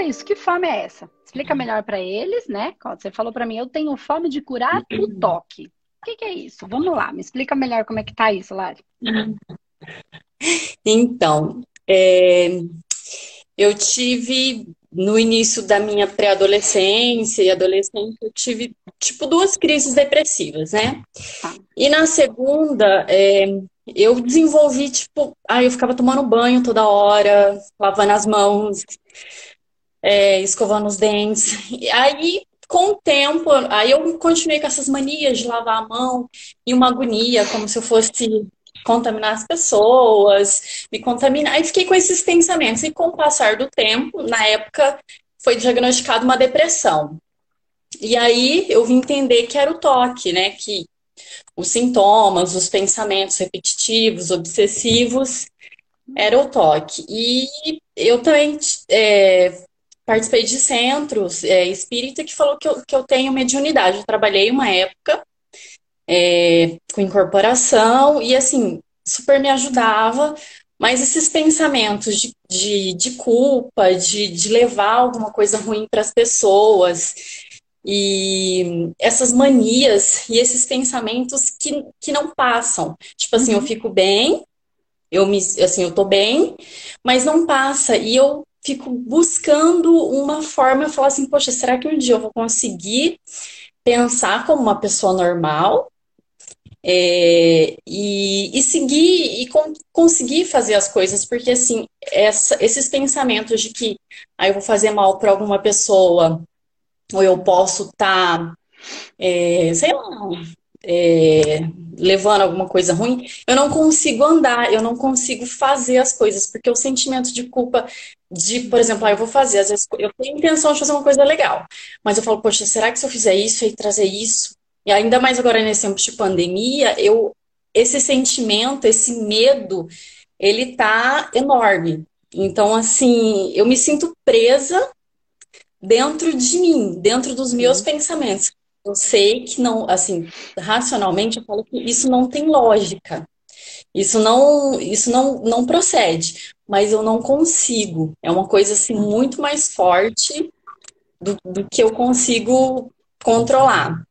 explica isso. Que fome é essa? Explica melhor para eles, né? Você falou para mim, eu tenho fome de curar o toque. O que, que, é isso? Vamos lá, me explica melhor como é que tá isso, Lari. Então, é, eu tive no início da minha pré-adolescência e adolescência, eu tive tipo duas crises depressivas, né? Tá. E na segunda, é, eu desenvolvi, tipo, aí eu ficava tomando banho toda hora, lavando as mãos, é, escovando os dentes. E aí, com o tempo, aí eu continuei com essas manias de lavar a mão e uma agonia, como se eu fosse contaminar as pessoas, me contaminar. E fiquei com esses pensamentos. E com o passar do tempo, na época, foi diagnosticada uma depressão. E aí eu vim entender que era o toque, né? Que os sintomas, os pensamentos repetitivos, obsessivos, era o toque. E eu também é, participei de centros é, espírita que falou que eu, que eu tenho mediunidade. Eu trabalhei uma época é, com incorporação e assim, super me ajudava. Mas esses pensamentos de, de, de culpa, de, de levar alguma coisa ruim para as pessoas, e essas manias e esses pensamentos que, que não passam. Tipo assim, eu uhum. fico bem, eu me assim, eu tô bem, mas não passa. E eu fico buscando uma forma de falar assim, poxa, será que um dia eu vou conseguir pensar como uma pessoa normal? É, e, e, seguir e con conseguir fazer as coisas, porque assim, essa, esses pensamentos de que ah, eu vou fazer mal para alguma pessoa, ou eu posso estar, tá, é, sei lá, é, levando alguma coisa ruim, eu não consigo andar, eu não consigo fazer as coisas, porque o sentimento de culpa de, por exemplo, ah, eu vou fazer, às vezes eu tenho intenção de fazer uma coisa legal, mas eu falo, poxa, será que se eu fizer isso e trazer isso, e ainda mais agora nesse tempo de pandemia, eu esse sentimento, esse medo, ele tá enorme. Então, assim, eu me sinto presa dentro de mim, dentro dos meus uhum. pensamentos. Eu sei que não, assim, racionalmente eu falo que isso não tem lógica. Isso não, isso não, não procede, mas eu não consigo. É uma coisa assim muito mais forte do, do que eu consigo controlar.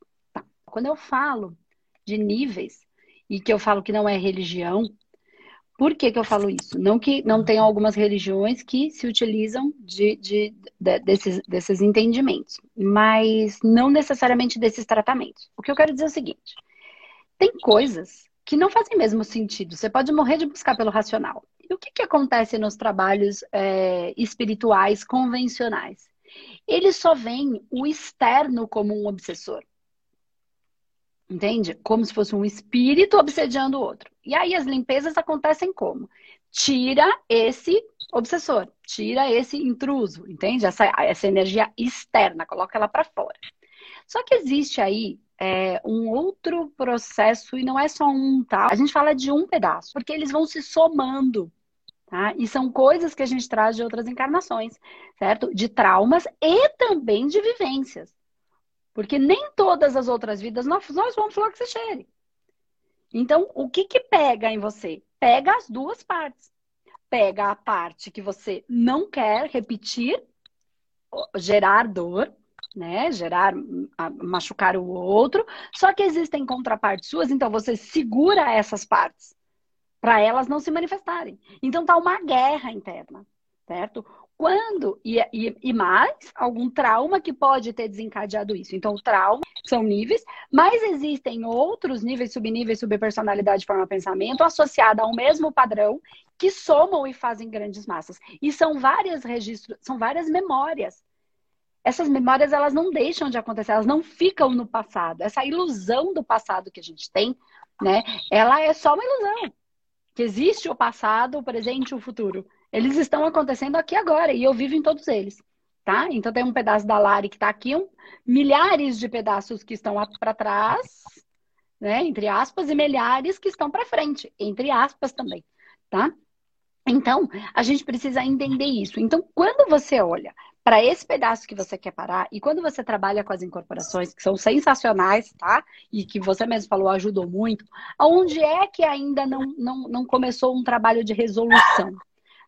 Quando eu falo de níveis e que eu falo que não é religião, por que, que eu falo isso? Não que não tenham algumas religiões que se utilizam de, de, de, desses, desses entendimentos, mas não necessariamente desses tratamentos. O que eu quero dizer é o seguinte: tem coisas que não fazem mesmo sentido. Você pode morrer de buscar pelo racional. E o que, que acontece nos trabalhos é, espirituais convencionais? Eles só veem o externo como um obsessor. Entende? Como se fosse um espírito obsediando o outro. E aí as limpezas acontecem como? Tira esse obsessor, tira esse intruso, entende? Essa, essa energia externa, coloca ela para fora. Só que existe aí é, um outro processo, e não é só um, tá? A gente fala de um pedaço, porque eles vão se somando. Tá? E são coisas que a gente traz de outras encarnações, certo? De traumas e também de vivências. Porque nem todas as outras vidas nós, nós vamos falar que você cheire. Então, o que que pega em você? Pega as duas partes. Pega a parte que você não quer repetir, gerar dor, né? Gerar, machucar o outro. Só que existem contrapartes suas, então você segura essas partes para elas não se manifestarem. Então tá uma guerra interna, certo? Quando e, e, e, mais algum trauma que pode ter desencadeado isso. Então, o trauma são níveis, mas existem outros níveis, subníveis, subpersonalidade, forma pensamento, associada ao mesmo padrão, que somam e fazem grandes massas. E são várias registros, são várias memórias. Essas memórias elas não deixam de acontecer, elas não ficam no passado. Essa ilusão do passado que a gente tem, né? Ela é só uma ilusão. Que existe o passado, o presente e o futuro eles estão acontecendo aqui agora e eu vivo em todos eles, tá? Então tem um pedaço da Lari que está aqui, um, milhares de pedaços que estão para trás, né? Entre aspas, e milhares que estão para frente, entre aspas também, tá? Então, a gente precisa entender isso. Então, quando você olha para esse pedaço que você quer parar, e quando você trabalha com as incorporações, que são sensacionais, tá? E que você mesmo falou, ajudou muito, aonde é que ainda não, não, não começou um trabalho de resolução?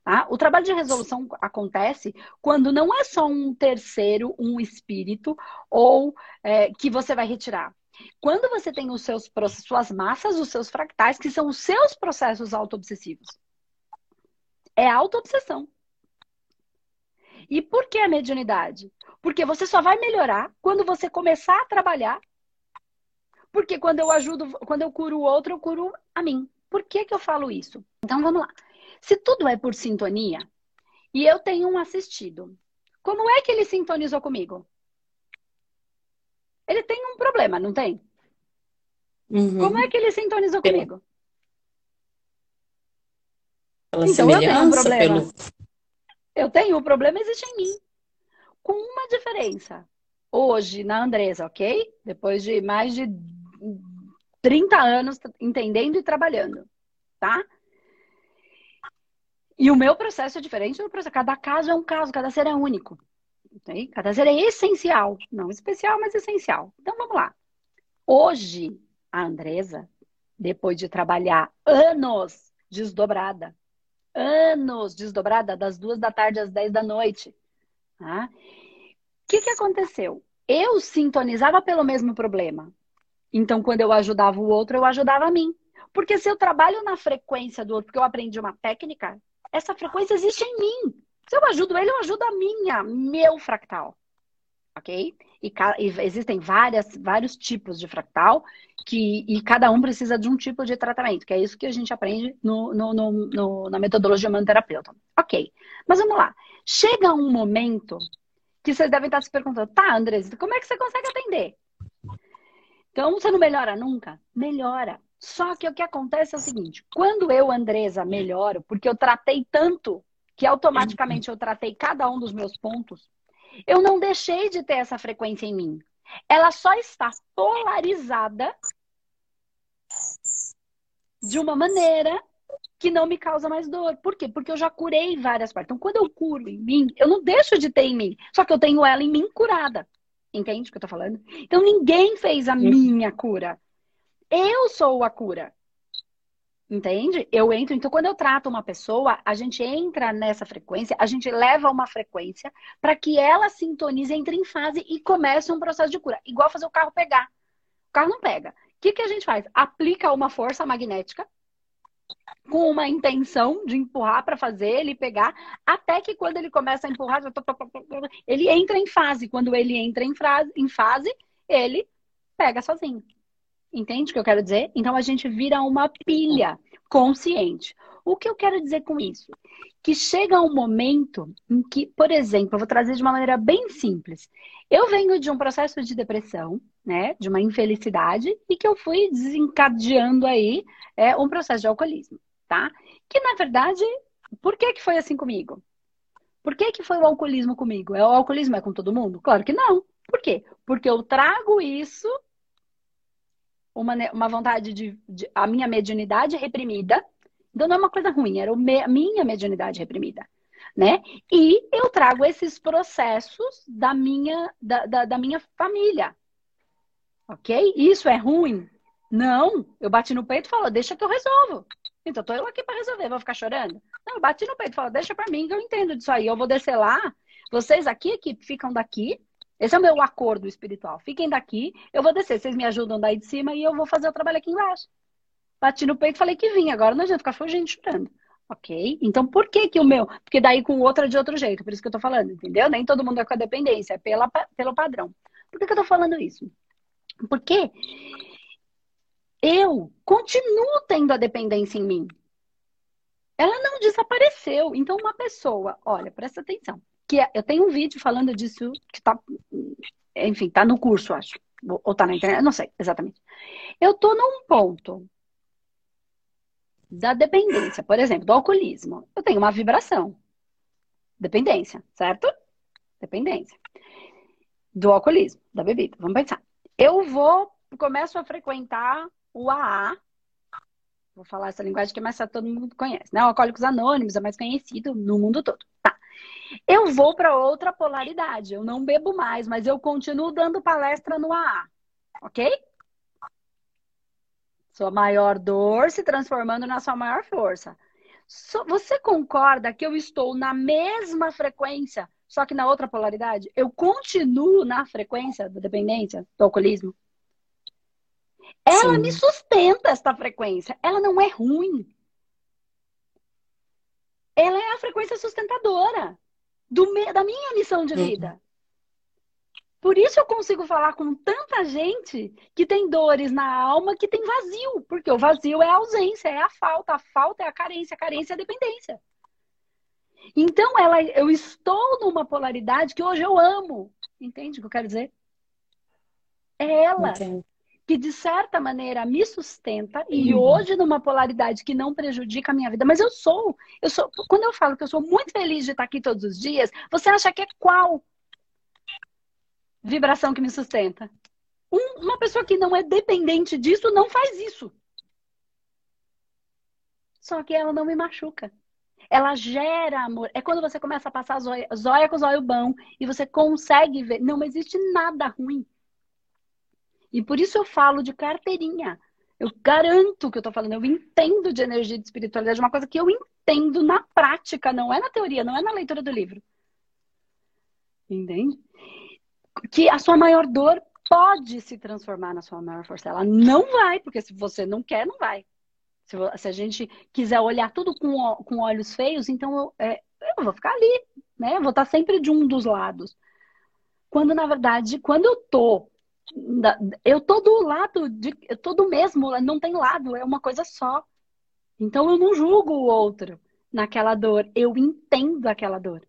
Tá? O trabalho de resolução acontece quando não é só um terceiro, um espírito, ou é, que você vai retirar. Quando você tem os seus suas massas, os seus fractais, que são os seus processos auto-obsessivos. É auto-obsessão. E por que a mediunidade? Porque você só vai melhorar quando você começar a trabalhar. Porque quando eu ajudo, quando eu curo o outro, eu curo a mim. Por que, que eu falo isso? Então vamos lá. Se tudo é por sintonia e eu tenho um assistido, como é que ele sintonizou comigo? Ele tem um problema, não tem? Uhum. Como é que ele sintonizou pelo... comigo? Pela então eu tenho um problema. Pelo... Eu tenho, o problema existe em mim. Com uma diferença. Hoje, na Andresa, ok? Depois de mais de 30 anos entendendo e trabalhando, tá? E o meu processo é diferente do processo. Cada caso é um caso, cada ser é único. Okay? Cada ser é essencial. Não especial, mas essencial. Então vamos lá. Hoje, a Andresa, depois de trabalhar anos desdobrada, anos desdobrada, das duas da tarde às dez da noite. Tá? O que, que aconteceu? Eu sintonizava pelo mesmo problema. Então, quando eu ajudava o outro, eu ajudava a mim. Porque se eu trabalho na frequência do outro, porque eu aprendi uma técnica, essa frequência existe em mim. Se eu ajudo ele, eu ajudo a minha, meu fractal. Ok? E, e existem várias, vários tipos de fractal que, e cada um precisa de um tipo de tratamento, que é isso que a gente aprende no, no, no, no na metodologia humanoterapeuta. Ok, mas vamos lá. Chega um momento que vocês devem estar se perguntando, tá, Andres, como é que você consegue atender? Então, você não melhora nunca? Melhora. Só que o que acontece é o seguinte: quando eu, Andresa, melhoro, porque eu tratei tanto que automaticamente eu tratei cada um dos meus pontos, eu não deixei de ter essa frequência em mim. Ela só está polarizada de uma maneira que não me causa mais dor. Por quê? Porque eu já curei várias partes. Então, quando eu curo em mim, eu não deixo de ter em mim. Só que eu tenho ela em mim curada. Entende o que eu tô falando? Então, ninguém fez a minha cura. Eu sou a cura. Entende? Eu entro. Então, quando eu trato uma pessoa, a gente entra nessa frequência, a gente leva uma frequência para que ela sintonize, entre em fase e comece um processo de cura. Igual fazer o carro pegar. O carro não pega. O que, que a gente faz? Aplica uma força magnética com uma intenção de empurrar para fazer ele pegar, até que quando ele começa a empurrar, ele entra em fase. Quando ele entra em, fase, ele pega sozinho. Entende o que eu quero dizer? Então a gente vira uma pilha consciente. O que eu quero dizer com isso? Que chega um momento em que, por exemplo, eu vou trazer de uma maneira bem simples. Eu venho de um processo de depressão, né, de uma infelicidade, e que eu fui desencadeando aí é, um processo de alcoolismo, tá? Que na verdade, por que que foi assim comigo? Por que que foi o alcoolismo comigo? É o alcoolismo é com todo mundo? Claro que não. Por quê? Porque eu trago isso uma, uma vontade de, de, a minha mediunidade reprimida. Então não é uma coisa ruim, era a minha mediunidade reprimida, né? E eu trago esses processos da minha da, da, da minha família, ok? Isso é ruim? Não, eu bati no peito e falo, deixa que eu resolvo. Então, tô eu aqui para resolver, vou ficar chorando? Não, eu bati no peito e falo, deixa para mim que eu entendo disso aí. Eu vou descer lá, vocês aqui que ficam daqui, esse é o meu acordo espiritual. Fiquem daqui, eu vou descer, vocês me ajudam daí de cima e eu vou fazer o trabalho aqui embaixo. Bati no peito e falei que vinha, agora não adianta ficar fugindo chorando. Ok? Então, por que que o meu? Porque daí com o outro é de outro jeito, por isso que eu tô falando, entendeu? Nem todo mundo é com a dependência, é pela, pelo padrão. Por que, que eu tô falando isso? Porque eu continuo tendo a dependência em mim. Ela não desapareceu. Então, uma pessoa, olha, presta atenção que é, eu tenho um vídeo falando disso que tá, enfim, tá no curso, acho. Ou tá na internet, não sei exatamente. Eu tô num ponto da dependência, por exemplo, do alcoolismo. Eu tenho uma vibração. Dependência, certo? Dependência. Do alcoolismo, da bebida. Vamos pensar. Eu vou, começo a frequentar o AA. Vou falar essa linguagem que mais todo mundo conhece, né? Alcoólicos Anônimos é mais conhecido no mundo todo. Tá. Eu vou para outra polaridade. Eu não bebo mais, mas eu continuo dando palestra no AA. Ok? Sua maior dor se transformando na sua maior força. Você concorda que eu estou na mesma frequência, só que na outra polaridade? Eu continuo na frequência da dependência, do alcoolismo? Ela Sim. me sustenta esta frequência. Ela não é ruim. Ela é a frequência sustentadora do, da minha missão de uhum. vida. Por isso eu consigo falar com tanta gente que tem dores na alma, que tem vazio, porque o vazio é a ausência, é a falta, a falta é a carência, a carência é a dependência. Então ela, eu estou numa polaridade que hoje eu amo. Entende o que eu quero dizer? É ela Entendi. Que de certa maneira me sustenta e uhum. hoje numa polaridade que não prejudica a minha vida, mas eu sou, eu sou, quando eu falo que eu sou muito feliz de estar aqui todos os dias, você acha que é qual? vibração que me sustenta. Um, uma pessoa que não é dependente disso não faz isso. Só que ela não me machuca. Ela gera amor. É quando você começa a passar zóia, zóia com zóio bom e você consegue ver. Não existe nada ruim. E por isso eu falo de carteirinha. Eu garanto que eu tô falando. Eu entendo de energia de espiritualidade. Uma coisa que eu entendo na prática, não é na teoria, não é na leitura do livro. Entende? que a sua maior dor pode se transformar na sua maior força. Ela não vai, porque se você não quer, não vai. Se, se a gente quiser olhar tudo com, com olhos feios, então eu, é, eu vou ficar ali, né? Eu vou estar sempre de um dos lados. Quando, na verdade, quando eu tô eu tô do lado de, eu tô do mesmo, não tem lado, é uma coisa só. Então eu não julgo o outro naquela dor, eu entendo aquela dor.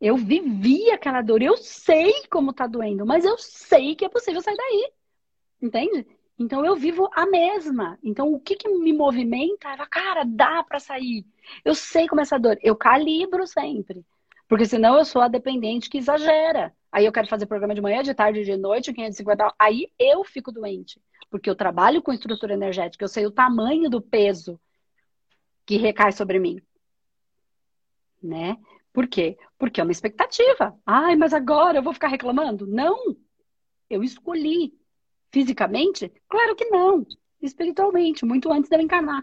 Eu vivi aquela dor, eu sei como tá doendo, mas eu sei que é possível sair daí. Entende? Então eu vivo a mesma. Então o que, que me movimenta era, cara, dá para sair. Eu sei como é essa dor. Eu calibro sempre. Porque senão eu sou a dependente que exagera. Aí eu quero fazer programa de manhã, de tarde, de noite, 550. Aí eu fico doente. Porque eu trabalho com estrutura energética, eu sei o tamanho do peso que recai sobre mim. Né? Por quê? Porque é uma expectativa. Ai, mas agora eu vou ficar reclamando? Não. Eu escolhi. Fisicamente? Claro que não. Espiritualmente, muito antes de eu encarnar.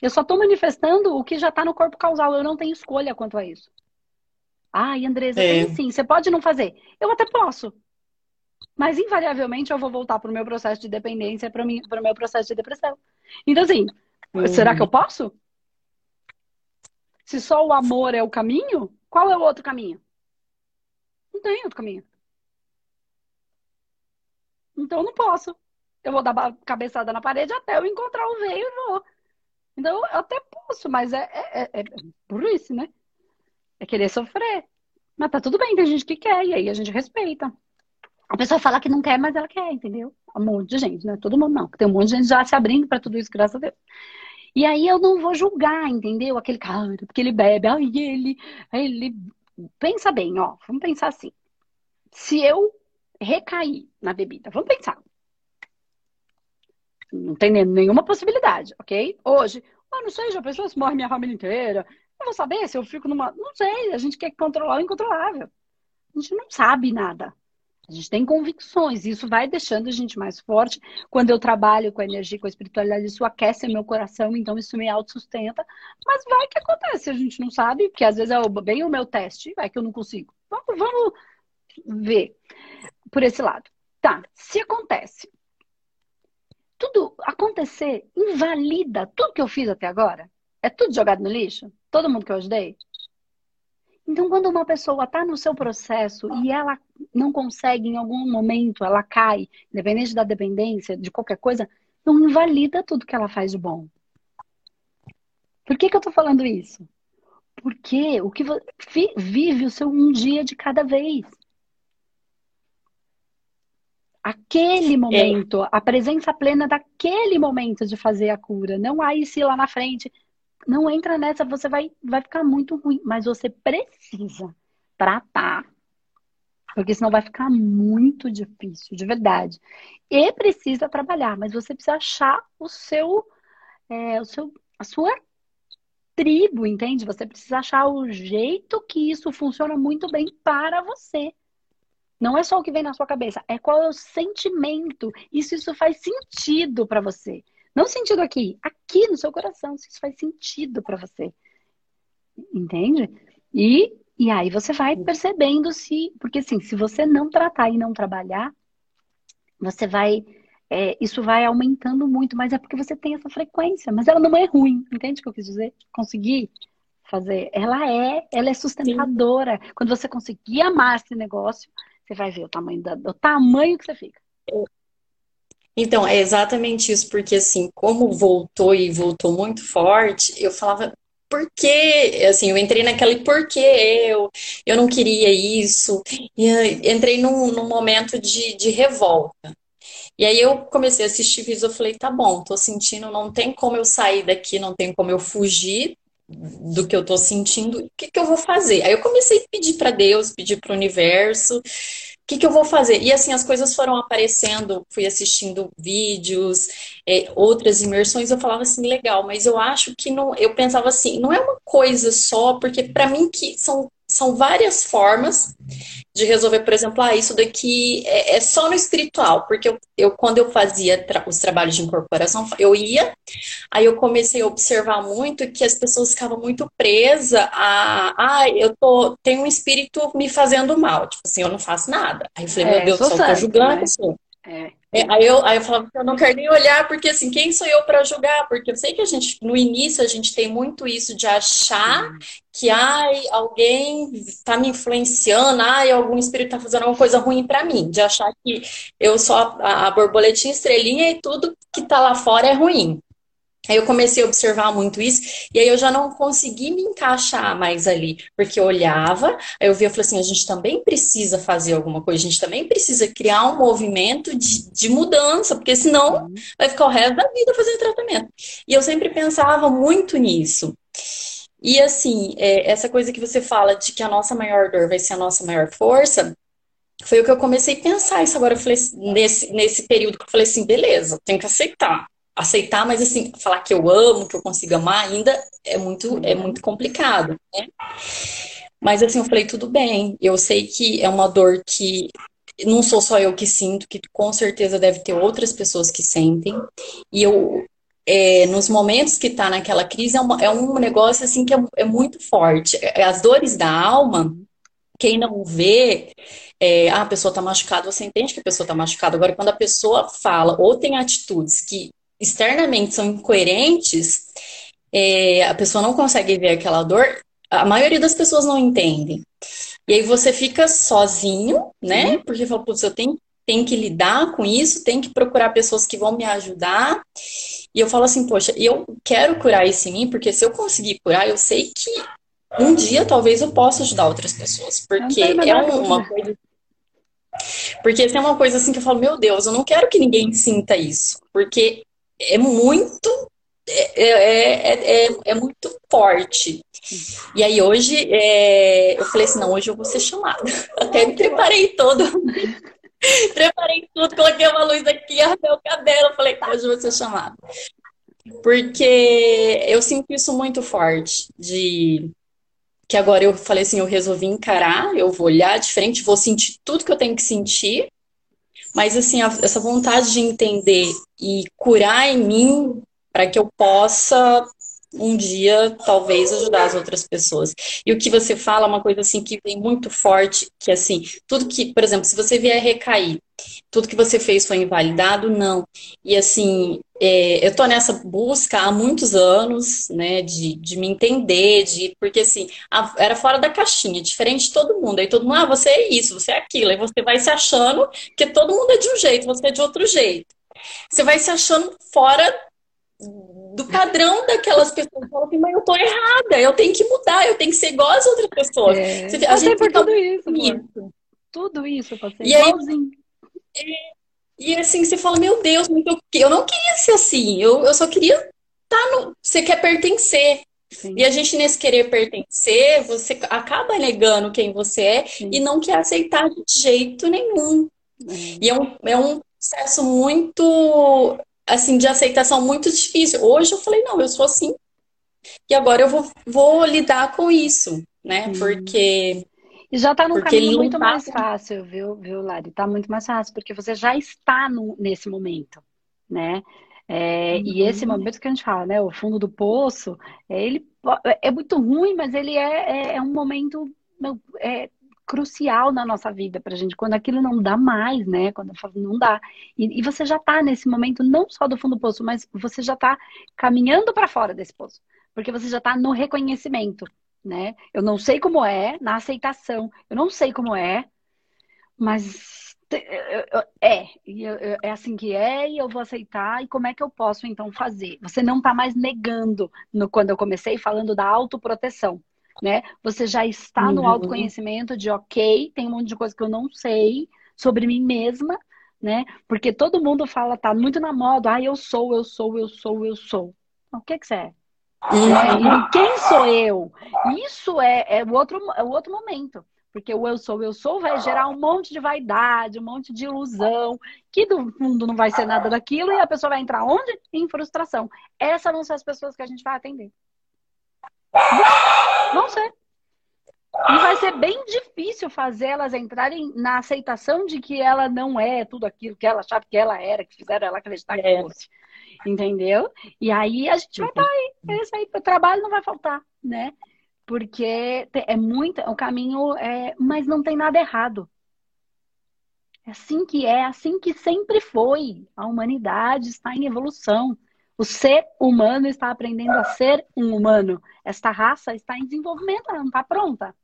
Eu só estou manifestando o que já está no corpo causal. Eu não tenho escolha quanto a isso. Ai, Andresa, é. sim. Você pode não fazer. Eu até posso. Mas, invariavelmente, eu vou voltar para o meu processo de dependência, para o meu processo de depressão. Então, assim, uhum. será que eu posso? Se só o amor é o caminho, qual é o outro caminho? Não tem outro caminho. Então eu não posso. Eu vou dar cabeçada na parede até eu encontrar o veio e vou. Então eu até posso, mas é, é, é, é burrice, né? É querer sofrer. Mas tá tudo bem, tem gente que quer, e aí a gente respeita. A pessoa fala que não quer, mas ela quer, entendeu? Um monte de gente, né? Todo mundo não. Tem um monte de gente já se abrindo para tudo isso, graças a Deus. E aí eu não vou julgar, entendeu? Aquele cara, porque ele bebe, ai, ele, ele. Pensa bem, ó, vamos pensar assim. Se eu recair na bebida, vamos pensar. Não tem nenhuma possibilidade, ok? Hoje, ah, não sei, já pensou se morre minha família inteira? Eu vou saber se eu fico numa. Não sei, a gente quer controlar o incontrolável. A gente não sabe nada. A gente tem convicções, isso vai deixando a gente mais forte. Quando eu trabalho com a energia, com a espiritualidade, isso aquece meu coração, então isso me autossustenta. Mas vai que acontece, a gente não sabe, porque às vezes é bem o meu teste, vai que eu não consigo. Vamos, vamos ver por esse lado. Tá, se acontece, tudo acontecer invalida tudo que eu fiz até agora? É tudo jogado no lixo? Todo mundo que eu ajudei? Então, quando uma pessoa está no seu processo e ela não consegue, em algum momento, ela cai, independente da dependência, de qualquer coisa, não invalida tudo que ela faz de bom. Por que, que eu estou falando isso? Porque o que vive o seu um dia de cada vez. Aquele momento, a presença plena daquele momento de fazer a cura. Não há isso lá na frente não entra nessa, você vai, vai ficar muito ruim. Mas você precisa tratar. Porque senão vai ficar muito difícil, de verdade. E precisa trabalhar, mas você precisa achar o seu, é, o seu, a sua tribo, entende? Você precisa achar o jeito que isso funciona muito bem para você. Não é só o que vem na sua cabeça, é qual é o sentimento. Isso, isso faz sentido para você. Não sentido aqui, aqui no seu coração, se isso faz sentido para você. Entende? E, e aí você vai percebendo se. Porque assim, se você não tratar e não trabalhar, você vai. É, isso vai aumentando muito, mas é porque você tem essa frequência. Mas ela não é ruim, entende o que eu quis dizer? Conseguir fazer. Ela é, ela é sustentadora. Sim. Quando você conseguir amar esse negócio, você vai ver o tamanho, da, o tamanho que você fica. Então, é exatamente isso, porque assim, como voltou e voltou muito forte, eu falava, por que, assim, eu entrei naquela, por que eu, eu não queria isso, e entrei num, num momento de, de revolta. E aí eu comecei a assistir vídeos, eu falei, tá bom, tô sentindo, não tem como eu sair daqui, não tem como eu fugir do que eu tô sentindo, o que, que eu vou fazer? Aí eu comecei a pedir para Deus, pedir para o universo, que, que eu vou fazer? E assim, as coisas foram aparecendo, fui assistindo vídeos, é, outras imersões, eu falava assim, legal, mas eu acho que não, eu pensava assim, não é uma coisa só, porque para mim que são, são várias formas de resolver, por exemplo, ah, isso daqui é, é só no espiritual, porque eu, eu quando eu fazia tra os trabalhos de incorporação, eu ia, aí eu comecei a observar muito que as pessoas ficavam muito presas a, ah, eu tô, tenho um espírito me fazendo mal, tipo assim, eu não faço nada. Aí eu falei, é, meu Deus do céu, tô julgando né? isso. É. É, aí, eu, aí eu falava que eu não quero nem olhar, porque assim, quem sou eu para julgar? Porque eu sei que a gente, no início, a gente tem muito isso de achar que ai, alguém está me influenciando, ai, algum espírito está fazendo alguma coisa ruim para mim, de achar que eu sou a, a borboletinha estrelinha e tudo que está lá fora é ruim. Aí eu comecei a observar muito isso, e aí eu já não consegui me encaixar mais ali, porque eu olhava, aí eu via e falei assim: a gente também precisa fazer alguma coisa, a gente também precisa criar um movimento de, de mudança, porque senão uhum. vai ficar o resto da vida fazendo tratamento. E eu sempre pensava muito nisso. E assim, é, essa coisa que você fala de que a nossa maior dor vai ser a nossa maior força, foi o que eu comecei a pensar isso agora. Eu falei, nesse, nesse período que eu falei assim, beleza, tenho que aceitar aceitar, mas assim, falar que eu amo, que eu consigo amar ainda é muito, é muito complicado, né? Mas assim, eu falei, tudo bem, eu sei que é uma dor que não sou só eu que sinto, que com certeza deve ter outras pessoas que sentem. E eu, é, nos momentos que tá naquela crise, é, uma, é um negócio assim que é, é, muito forte. As dores da alma, quem não vê, é, ah, a pessoa tá machucada, você entende que a pessoa tá machucada. Agora, quando a pessoa fala ou tem atitudes que externamente são incoerentes, é, a pessoa não consegue ver aquela dor, a maioria das pessoas não entende. E aí você fica sozinho, né? Uhum. Porque fala, putz, eu tenho, tenho que lidar com isso, tenho que procurar pessoas que vão me ajudar. E eu falo assim, poxa, eu quero curar isso em mim, porque se eu conseguir curar, eu sei que um dia talvez eu possa ajudar outras pessoas. Porque é uma coisa. Porque tem uma coisa assim que eu falo, meu Deus, eu não quero que ninguém sinta isso. Porque é muito é, é, é, é, muito forte. E aí hoje é, eu falei assim, não, hoje eu vou ser chamada. Até me preparei todo. preparei tudo, coloquei uma luz aqui, arrumei o cabelo. Falei, tá, hoje eu vou ser chamada. Porque eu sinto isso muito forte. De que agora eu falei assim, eu resolvi encarar, eu vou olhar de frente, vou sentir tudo que eu tenho que sentir mas, assim, a, essa vontade de entender e curar em mim para que eu possa um dia talvez ajudar as outras pessoas. E o que você fala é uma coisa assim que vem muito forte, que assim, tudo que, por exemplo, se você vier recair, tudo que você fez foi invalidado? Não. E assim, é, eu tô nessa busca há muitos anos, né, de, de me entender, de porque assim, a, era fora da caixinha, diferente de todo mundo. Aí todo mundo, ah, você é isso, você é aquilo. Aí você vai se achando que todo mundo é de um jeito, você é de outro jeito. Você vai se achando fora do padrão daquelas pessoas. Fala assim, mas eu tô errada, eu tenho que mudar, eu tenho que ser igual às outras pessoas. É, Você, a gente por tudo isso, isso. Tudo isso, eu passei e igualzinho. Aí, e, e assim, você fala, meu Deus, eu, eu não queria ser assim, eu, eu só queria estar tá no. Você quer pertencer. Sim. E a gente, nesse querer pertencer, você acaba negando quem você é Sim. e não quer aceitar de jeito nenhum. E é um, é um processo muito assim, de aceitação muito difícil. Hoje eu falei, não, eu sou assim. E agora eu vou, vou lidar com isso, né? Hum. Porque. E já tá num caminho muito mais fácil, viu, viu, Lari? Tá muito mais fácil, porque você já está no, nesse momento, né? É, uhum. E esse momento que a gente fala, né, o fundo do poço, é, ele é muito ruim, mas ele é, é, é um momento é, crucial na nossa vida pra gente, quando aquilo não dá mais, né? Quando não dá. E, e você já tá nesse momento, não só do fundo do poço, mas você já tá caminhando para fora desse poço. Porque você já tá no reconhecimento, né? Eu não sei como é, na aceitação. Eu não sei como é, mas é, é assim que é e eu vou aceitar. E como é que eu posso então fazer? Você não está mais negando no, quando eu comecei falando da autoproteção, né? Você já está uhum. no autoconhecimento de ok, tem um monte de coisa que eu não sei sobre mim mesma, né? Porque todo mundo fala, tá muito na moda, ah, eu sou, eu sou, eu sou, eu sou. O que que você é? Uhum. E quem sou eu? Isso é, é, o outro, é o outro momento. Porque o eu sou, eu sou vai gerar um monte de vaidade, um monte de ilusão, que do fundo não vai ser nada daquilo, e a pessoa vai entrar onde? Em frustração. Essas vão ser as pessoas que a gente vai atender. Vão ser. E vai ser bem difícil fazer elas entrarem na aceitação de que ela não é tudo aquilo que ela achava que ela era, que fizeram ela acreditar que é. fosse. Entendeu? E aí a gente vai estar aí. Esse aí, o trabalho não vai faltar, né? Porque é muito, o caminho é, mas não tem nada errado. É assim que é, assim que sempre foi. A humanidade está em evolução. O ser humano está aprendendo a ser um humano. Esta raça está em desenvolvimento, ela não está pronta.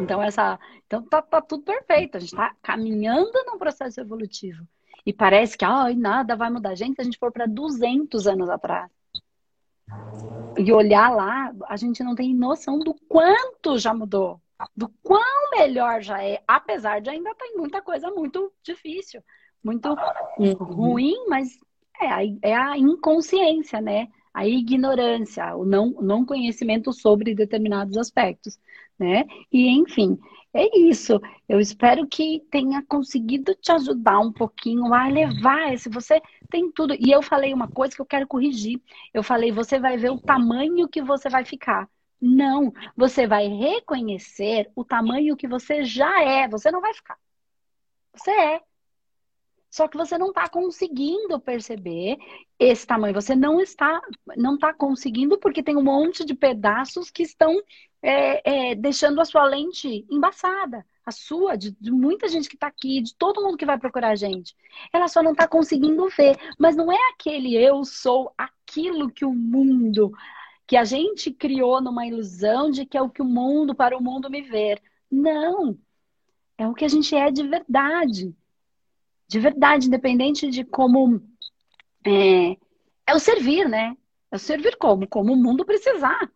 Então, essa, então tá, tá tudo perfeito. A gente está caminhando num processo evolutivo. E parece que oh, nada vai mudar. Gente, se a gente for para 200 anos atrás, e olhar lá, a gente não tem noção do quanto já mudou, do quão melhor já é, apesar de ainda ter muita coisa muito difícil, muito uhum. ruim, mas é a, é a inconsciência, né? A ignorância, o não, não conhecimento sobre determinados aspectos, né? E enfim, é isso. Eu espero que tenha conseguido te ajudar um pouquinho a levar esse. Você tem tudo. E eu falei uma coisa que eu quero corrigir. Eu falei, você vai ver o tamanho que você vai ficar. Não, você vai reconhecer o tamanho que você já é. Você não vai ficar. Você é. Só que você não está conseguindo perceber esse tamanho. Você não está, não está conseguindo porque tem um monte de pedaços que estão é, é, deixando a sua lente embaçada. A sua, de, de muita gente que está aqui, de todo mundo que vai procurar a gente. Ela só não está conseguindo ver. Mas não é aquele eu sou aquilo que o mundo, que a gente criou numa ilusão de que é o que o mundo, para o mundo me ver. Não. É o que a gente é de verdade. De verdade, independente de como. É, é o servir, né? É o servir como? Como o mundo precisar.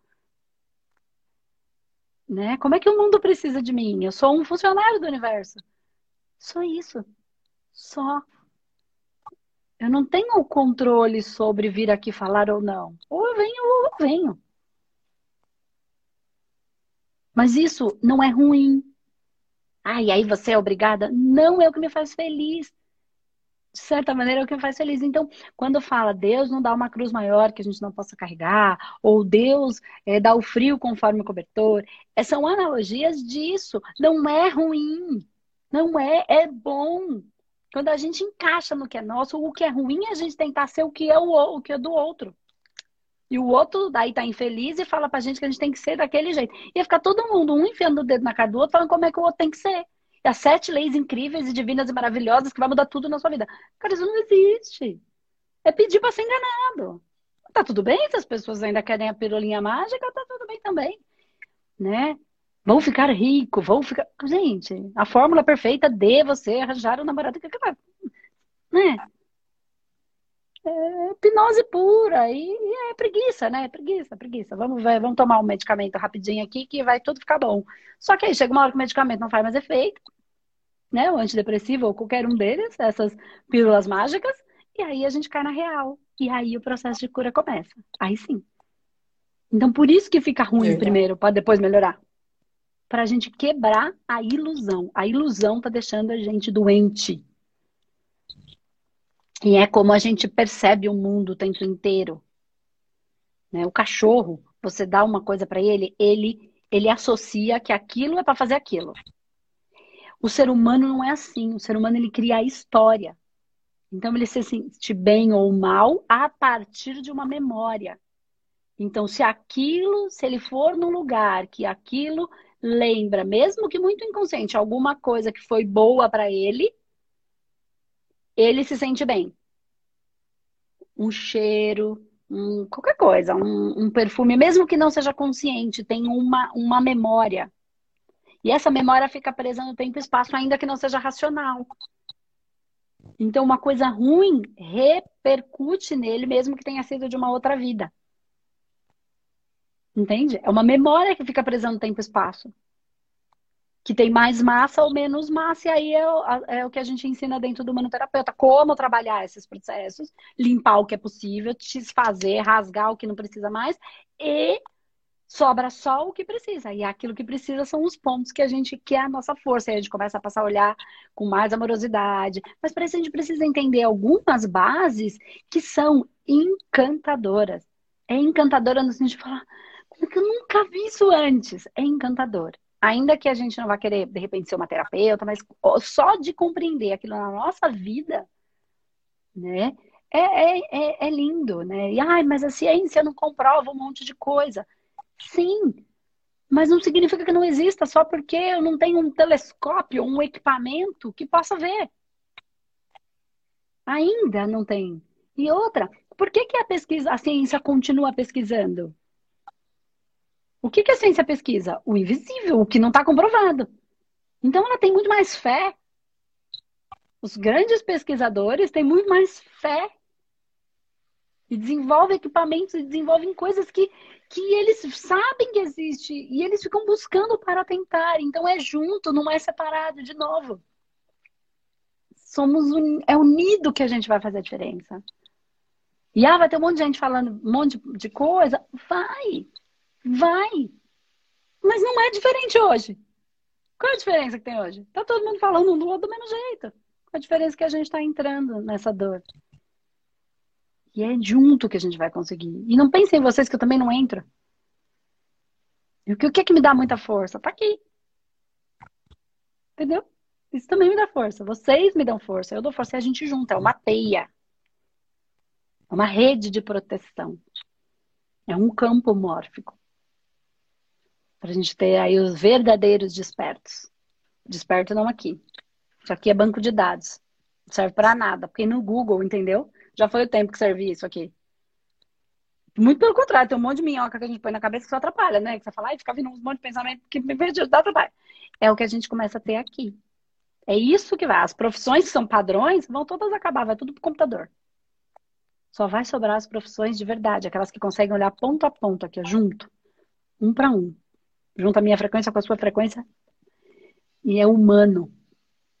Né? Como é que o mundo precisa de mim? Eu sou um funcionário do universo. Só isso. Só. Eu não tenho o controle sobre vir aqui falar ou não. Ou eu venho ou eu venho. Mas isso não é ruim. Ah, e aí você é obrigada? Não é o que me faz feliz de certa maneira, é o que me faz feliz. Então, quando fala Deus não dá uma cruz maior que a gente não possa carregar, ou Deus é, dá o frio conforme o cobertor, é, são analogias disso. Não é ruim. Não é, é bom. Quando a gente encaixa no que é nosso, o que é ruim a gente tentar ser o que é o, o que é do outro. E o outro daí tá infeliz e fala pra gente que a gente tem que ser daquele jeito. Ia ficar todo mundo, um enfiando o dedo na cara do outro, falando como é que o outro tem que ser as sete leis incríveis e divinas e maravilhosas que vai mudar tudo na sua vida. Cara, isso não existe. É pedir para ser enganado. Tá tudo bem se as pessoas ainda querem a pirolinha mágica, tá tudo bem também. Né? Vão ficar rico, vão ficar. Gente, a fórmula perfeita de você arranjar um namorado que né? É hipnose pura e, e é preguiça, né? Preguiça, preguiça. Vamos ver, vamos tomar um medicamento rapidinho aqui que vai tudo ficar bom. Só que aí chega uma hora que o medicamento não faz mais efeito, né? O antidepressivo ou qualquer um deles, essas pílulas mágicas, e aí a gente cai na real. E aí o processo de cura começa. Aí sim. Então por isso que fica ruim primeiro, para depois melhorar. Para a gente quebrar a ilusão. A ilusão tá deixando a gente doente. E é como a gente percebe o mundo o tempo inteiro. Né? O cachorro, você dá uma coisa para ele, ele ele associa que aquilo é para fazer aquilo. O ser humano não é assim. O ser humano ele cria a história. Então ele se sente bem ou mal a partir de uma memória. Então, se aquilo, se ele for num lugar que aquilo lembra, mesmo que muito inconsciente, alguma coisa que foi boa para ele, ele se sente bem. Um cheiro, um, qualquer coisa, um, um, perfume, mesmo que não seja consciente, tem uma, uma memória. E essa memória fica presa no tempo e espaço, ainda que não seja racional. Então, uma coisa ruim repercute nele, mesmo que tenha sido de uma outra vida. Entende? É uma memória que fica presa no tempo e espaço. Que tem mais massa ou menos massa, e aí é o, é o que a gente ensina dentro do manoterapeuta. Como trabalhar esses processos, limpar o que é possível, desfazer, rasgar o que não precisa mais, e sobra só o que precisa. E aquilo que precisa são os pontos que a gente quer a nossa força. E a gente começa a passar a olhar com mais amorosidade. Mas para isso a gente precisa entender algumas bases que são encantadoras. É encantadora no sentido de falar, porque eu nunca vi isso antes. É encantador. Ainda que a gente não vá querer, de repente, ser uma terapeuta, mas só de compreender aquilo na nossa vida, né? É, é, é, é lindo, né? E, ai, mas a ciência não comprova um monte de coisa. Sim, mas não significa que não exista só porque eu não tenho um telescópio, um equipamento que possa ver. Ainda não tem. E outra, por que, que a pesquisa, a ciência continua pesquisando? O que, que a ciência pesquisa? O invisível, o que não está comprovado. Então ela tem muito mais fé. Os grandes pesquisadores têm muito mais fé. E desenvolvem equipamentos e desenvolvem coisas que, que eles sabem que existe. E eles ficam buscando para tentar. Então é junto, não é separado de novo. Somos un... é unido que a gente vai fazer a diferença. E ah, vai ter um monte de gente falando um monte de coisa. Vai! Vai. Mas não é diferente hoje. Qual é a diferença que tem hoje? Tá todo mundo falando um do outro do mesmo jeito. Qual a diferença que a gente está entrando nessa dor? E é junto que a gente vai conseguir. E não pensem em vocês que eu também não entro. E o que, o que é que me dá muita força? Tá aqui. Entendeu? Isso também me dá força. Vocês me dão força. Eu dou força e a gente junta. É uma teia. É uma rede de proteção. É um campo mórfico. Para a gente ter aí os verdadeiros despertos. Desperto não aqui. Isso aqui é banco de dados. Não serve para nada. Porque no Google, entendeu? Já foi o tempo que servia isso aqui. Muito pelo contrário, tem um monte de minhoca que a gente põe na cabeça que só atrapalha, né? Que você fala, e fica vindo um monte de pensamento que me de ajudar, trabalho. É o que a gente começa a ter aqui. É isso que vai. As profissões que são padrões vão todas acabar, vai tudo pro computador. Só vai sobrar as profissões de verdade, aquelas que conseguem olhar ponto a ponto aqui, junto, um para um junta a minha frequência com a sua frequência. E é humano,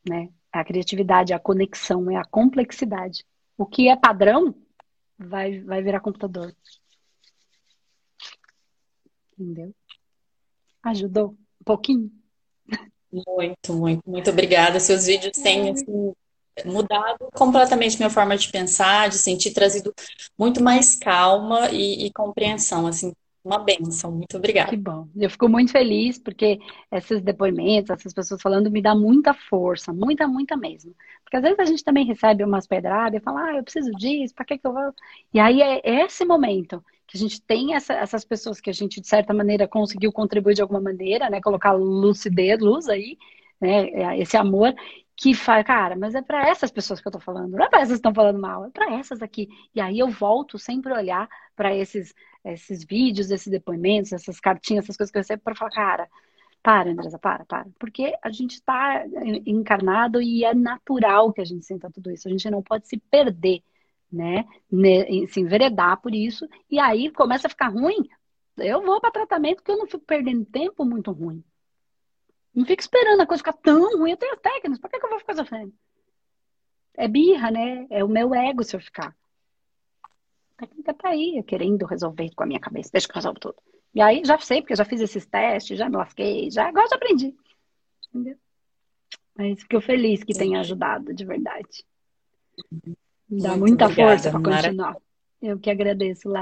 né? É a criatividade, é a conexão, é a complexidade. O que é padrão vai, vai virar computador. Entendeu? Ajudou um pouquinho? Muito, muito, muito obrigada. Seus vídeos têm assim, mudado completamente minha forma de pensar, de sentir, trazido muito mais calma e, e compreensão, assim, uma benção, muito obrigada. Que bom. Eu fico muito feliz porque esses depoimentos, essas pessoas falando, me dá muita força, muita, muita mesmo. Porque às vezes a gente também recebe umas pedradas e fala, ah, eu preciso disso, para que, que eu vou? E aí é esse momento que a gente tem essa, essas pessoas que a gente, de certa maneira, conseguiu contribuir de alguma maneira, né? Colocar lucidez, luz aí, né? Esse amor que faz, cara, mas é para essas pessoas que eu tô falando, não é para essas que estão falando mal, é para essas aqui. E aí eu volto sempre a olhar para esses esses vídeos, esses depoimentos, essas cartinhas, essas coisas que eu recebo para falar, cara, para, Andresa, para, para. Porque a gente está encarnado e é natural que a gente sinta tudo isso. A gente não pode se perder, né? Se enveredar por isso. E aí começa a ficar ruim. Eu vou para tratamento porque eu não fico perdendo tempo muito ruim. Não fico esperando a coisa ficar tão ruim. Eu tenho técnicas. Por que, que eu vou ficar sofrendo? É birra, né? É o meu ego se eu ficar. A técnica tá aí, querendo resolver com a minha cabeça. Deixa que eu resolvo tudo. E aí já sei, porque já fiz esses testes, já me lasquei, já, agora já aprendi. Entendeu? Mas fico feliz que tenha ajudado, de verdade. Dá Muito muita obrigada, força para continuar. Eu que agradeço, Lari.